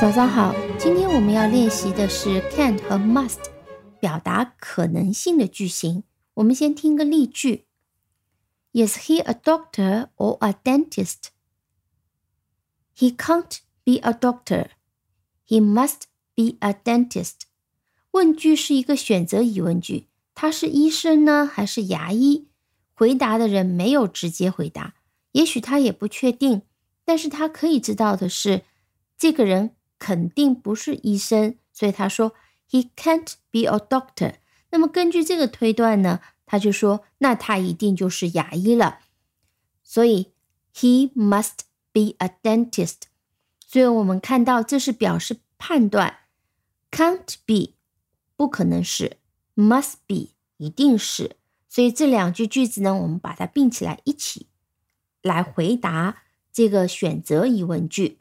早上好，今天我们要练习的是 can 和 must 表达可能性的句型。我们先听个例句：Is he a doctor or a dentist? He can't be a doctor. He must be a dentist. 问句是一个选择疑问句，他是医生呢还是牙医？回答的人没有直接回答，也许他也不确定，但是他可以知道的是，这个人。肯定不是医生，所以他说 he can't be a doctor。那么根据这个推断呢，他就说那他一定就是牙医了。所以 he must be a dentist。所以我们看到这是表示判断，can't be 不可能是，must be 一定是。所以这两句句子呢，我们把它并起来一起来回答这个选择疑问句。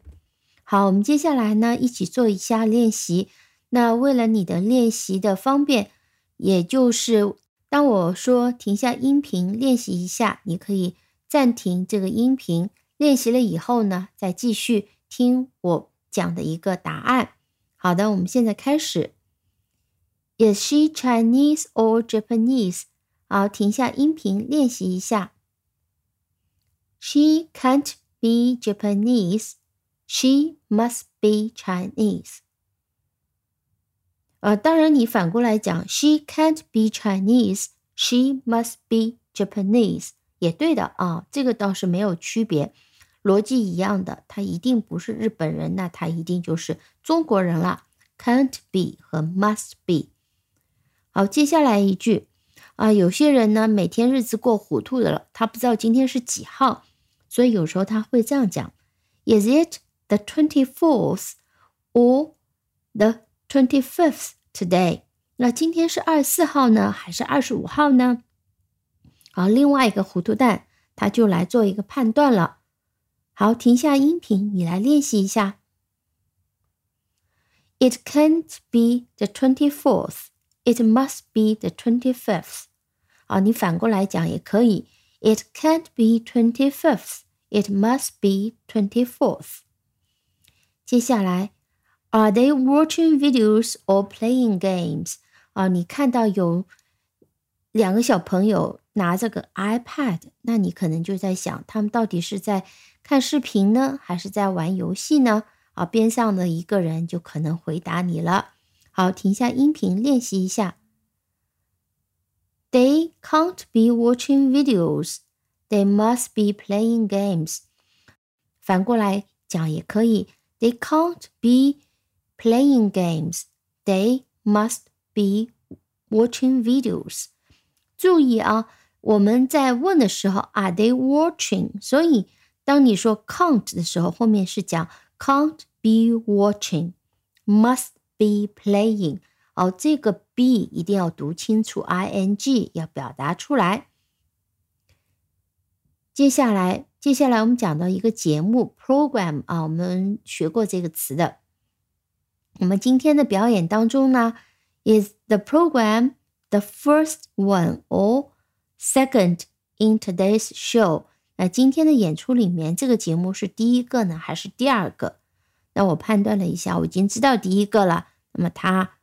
好，我们接下来呢，一起做一下练习。那为了你的练习的方便，也就是当我说停下音频练习一下，你可以暂停这个音频，练习了以后呢，再继续听我讲的一个答案。好的，我们现在开始。Is she Chinese or Japanese？好，停下音频练习一下。She can't be Japanese. She must be Chinese。呃，当然你反过来讲，She can't be Chinese. She must be Japanese，也对的啊，这个倒是没有区别， 逻辑一样的。他一定不是日本人，那他一定就是中国人了。Can't be 和 must be。好，接下来一句啊，有些人呢每天日子过糊涂的了，他不知道今天是几号，所以有时候他会这样讲：Is it？the twenty fourth or the twenty fifth today。那今天是二十四号呢，还是二十五号呢？好，另外一个糊涂蛋他就来做一个判断了。好，停下音频，你来练习一下。It can't be the twenty-fourth. It must be the twenty-fifth. 啊，你反过来讲也可以。It can't be twenty-fifth. It must be twenty-fourth. 接下来，Are they watching videos or playing games？啊，你看到有两个小朋友拿着个 iPad，那你可能就在想，他们到底是在 看视频呢，还是在玩游戏呢？啊，边上的一个人就可能回答你了。好，停下音频练习一下。They can't be watching videos. They must be playing games. 反过来讲也可以。They can't be playing games. They must be watching videos. 注意啊，我们在问的时候，Are they watching？所以当你说 can't 的时候，后面是讲 can't be watching，must be playing。哦，这个 be 一定要读清楚，ing 要表达出来。接下来。接下来我们讲到一个节目 program 啊，我们学过这个词的。我们今天的表演当中呢，is the program the first one or second in today's show？ 那今天的演出里面，这个节目是第一个呢，还是第二个？那我判断了一下，我已经知道第一个了。那么它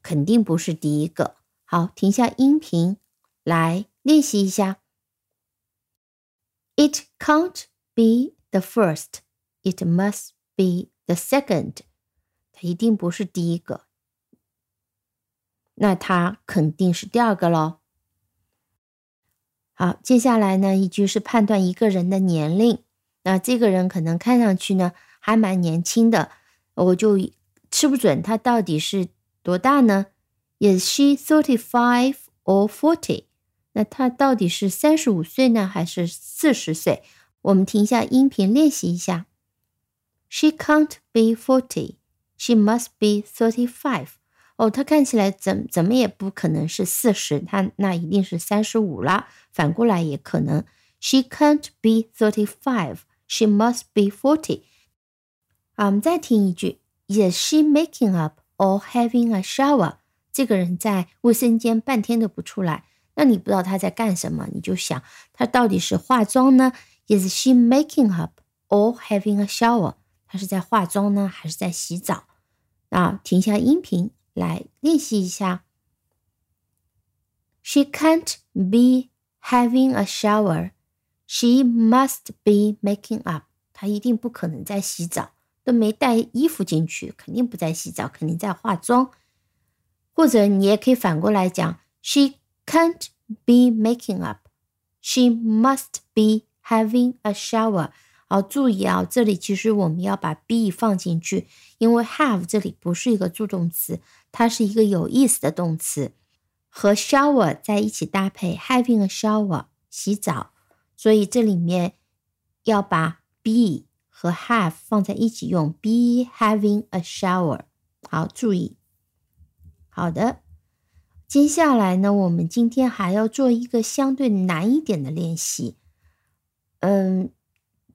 肯定不是第一个。好，停下音频来练习一下。It can't be the first. It must be the second. 它一定不是第一个，那它肯定是第二个喽。好，接下来呢，一句是判断一个人的年龄。那这个人可能看上去呢还蛮年轻的，我就吃不准他到底是多大呢？Is she thirty-five or forty? 那他到底是三十五岁呢，还是四十岁？我们停一下音频练习一下。She can't be forty. She must be thirty-five. 哦，他看起来怎怎么也不可能是四十，他那一定是三十五了。反过来也可能。She can't be thirty-five. She must be forty. 啊，我们再听一句。Is she making up or having a shower。这个人在卫生间半天都不出来，那你不知道他在干什么，你就想他到底是化妆呢？Is she making up or having a shower？他是在化妆呢，还是在洗澡？啊，停下音频来练习一下。She can't be having a shower. She must be making up. 她一定不可能在洗澡，都没带衣服进去，肯定不在洗澡，肯定在化妆。或者你也可以反过来讲，She can't be making up. She must be having a shower. 好，注意啊，这里其实我们要把 be 放进去，因为 have 这里不是一个助动词，它是一个有意思的动词，和 shower 在一起搭配，having a shower 洗澡，所以这里面要把 be 和 have 放在一起用，be having a shower。好，注意。好的，接下来呢，我们今天还要做一个相对难一点的练习，嗯。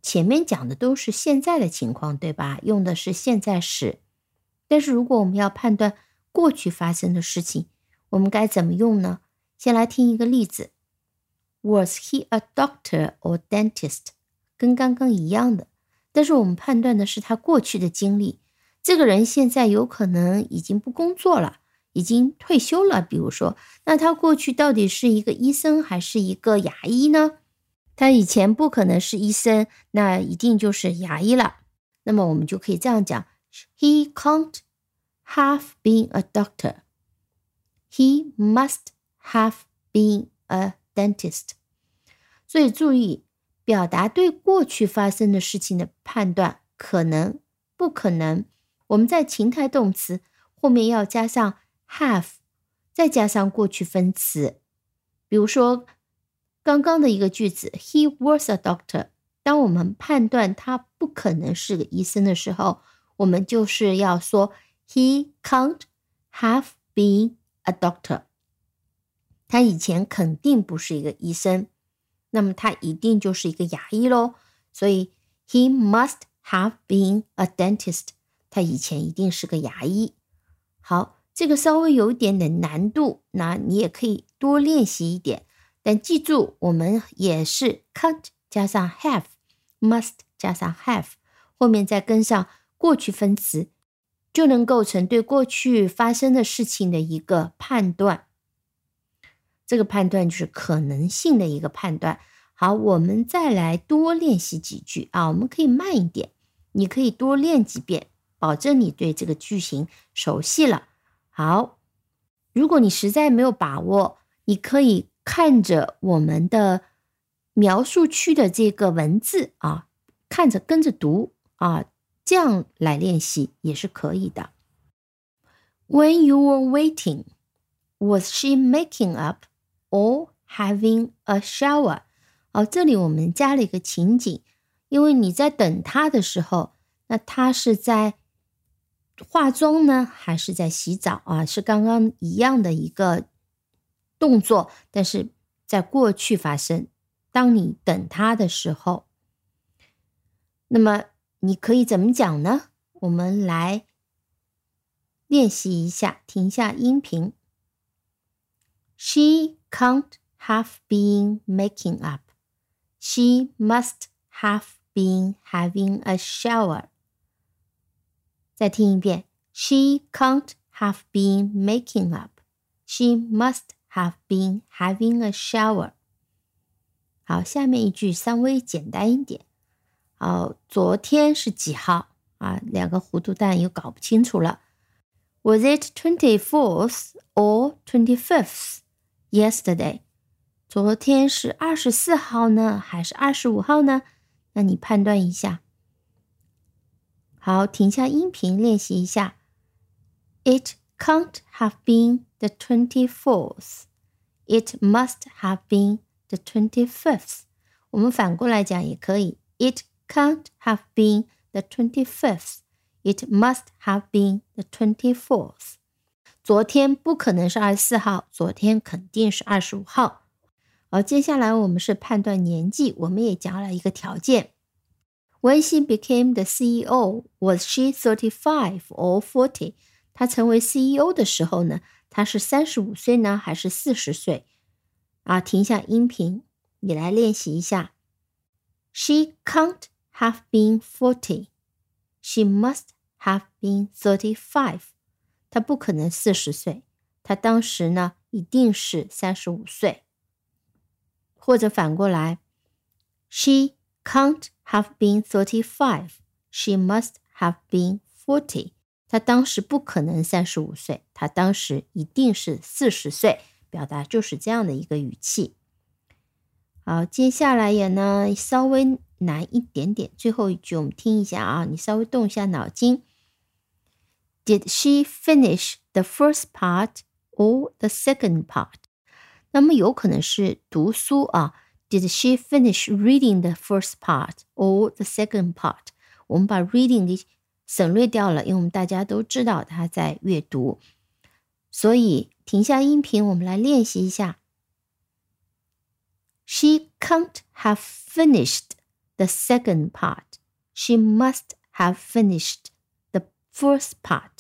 前面讲的都是现在的情况，对吧？用的是现在时。但是如果我们要判断过去发生的事情，我们该怎么用呢？先来听一个例子：Was he a doctor or dentist？跟刚刚一样的，但是我们判断的是他过去的经历。这个人现在有可能已经不工作了，已经退休了。比如说，那他过去到底是一个医生还是一个牙医呢？他以前不可能是医生，那一定就是牙医了。那么我们就可以这样讲：He can't have been a doctor. He must have been a dentist. 所以注意，表达对过去发生的事情的判断，可能、不可能，我们在情态动词后面要加上 have，再加上过去分词。比如说。刚刚的一个句子，He was a doctor。当我们判断他不可能是个医生的时候，我们就是要说 He can't have been a doctor。他以前肯定不是一个医生，那么他一定就是一个牙医喽。所以 He must have been a dentist。他以前一定是个牙医。好，这个稍微有一点点难度，那你也可以多练习一点。记住，我们也是 can't 加上 have，must 加上 have，后面再跟上过去分词，就能构成对过去发生的事情的一个判断。这个判断就是可能性的一个判断。好，我们再来多练习几句啊，我们可以慢一点，你可以多练几遍，保证你对这个句型熟悉了。好，如果你实在没有把握，你可以。看着我们的描述区的这个文字啊，看着跟着读啊，这样来练习也是可以的。When you were waiting, was she making up or having a shower？哦，这里我们加了一个情景，因为你在等他的时候，那他是在化妆呢，还是在洗澡啊？是刚刚一样的一个。动作，但是在过去发生。当你等他的时候，那么你可以怎么讲呢？我们来练习一下，停下音频。She can't have been making up. She must have been having a shower. 再听一遍。She can't have been making up. She must have been having a shower。好，下面一句稍微简单一点。好，昨天是几号啊？两个糊涂蛋又搞不清楚了。Was it twenty fourth or twenty fifth yesterday？昨天是二十四号呢，还是二十五号呢？那你判断一下。好，停下音频练习一下。It can't have been the twenty fourth. It must have been the twenty fifth. 我们反过来讲也可以。It can't have been the twenty fifth. It must have been the twenty fourth. 昨天不可能是二十四号，昨天肯定是二十五号。而接下来我们是判断年纪，我们也加了一个条件。When she became the CEO, was she thirty five or forty? 他成为 CEO 的时候呢，他是三十五岁呢，还是四十岁？啊，停下音频，你来练习一下。She can't have been forty. She must have been thirty-five. 她不可能四十岁，她当时呢一定是三十五岁。或者反过来，She can't have been thirty-five. She must have been forty. 他当时不可能三十五岁，他当时一定是四十岁，表达就是这样的一个语气。好，接下来也呢稍微难一点点，最后一句我们听一下啊，你稍微动一下脑筋。Did she finish the first part or the second part？那么有可能是读书啊。Did she finish reading the first part or the second part？我们把 reading 的省略掉了，因为我们大家都知道他在阅读，所以停下音频，我们来练习一下。She can't have finished the second part. She must have finished the first part.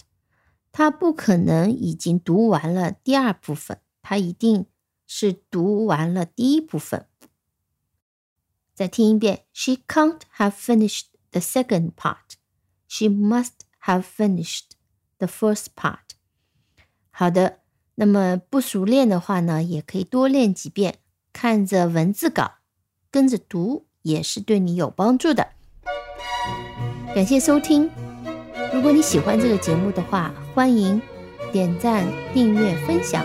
她不可能已经读完了第二部分，她一定是读完了第一部分。再听一遍，She can't have finished the second part. She must have finished the first part. 好的，那么不熟练的话呢，也可以多练几遍，看着文字稿跟着读，也是对你有帮助的。感谢收听，如果你喜欢这个节目的话，欢迎点赞、订阅、分享。